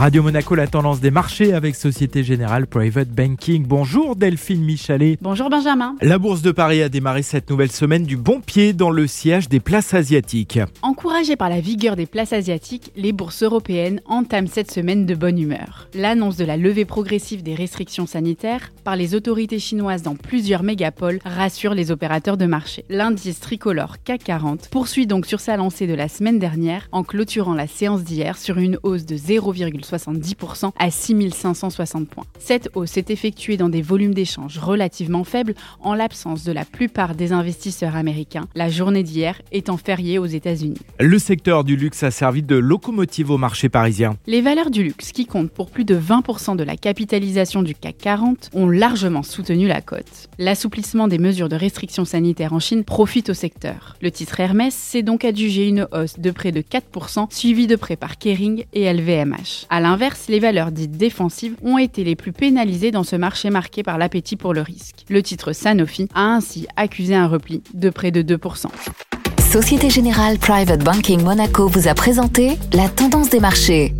Radio Monaco, la tendance des marchés avec Société Générale Private Banking. Bonjour Delphine Michalet. Bonjour Benjamin. La bourse de Paris a démarré cette nouvelle semaine du bon pied dans le siège des places asiatiques. Encouragées par la vigueur des places asiatiques, les bourses européennes entament cette semaine de bonne humeur. L'annonce de la levée progressive des restrictions sanitaires par les autorités chinoises dans plusieurs mégapoles rassure les opérateurs de marché. L'indice tricolore CAC 40 poursuit donc sur sa lancée de la semaine dernière en clôturant la séance d'hier sur une hausse de 0,5 70% à 6560 points. Cette hausse s'est effectuée dans des volumes d'échanges relativement faibles en l'absence de la plupart des investisseurs américains, la journée d'hier étant fériée aux États-Unis. Le secteur du luxe a servi de locomotive au marché parisien. Les valeurs du luxe, qui comptent pour plus de 20% de la capitalisation du CAC 40, ont largement soutenu la cote. L'assouplissement des mesures de restriction sanitaire en Chine profite au secteur. Le titre Hermès s'est donc adjugé une hausse de près de 4%, suivie de près par Kering et LVMH. A l'inverse, les valeurs dites défensives ont été les plus pénalisées dans ce marché marqué par l'appétit pour le risque. Le titre Sanofi a ainsi accusé un repli de près de 2%. Société Générale Private Banking Monaco vous a présenté la tendance des marchés.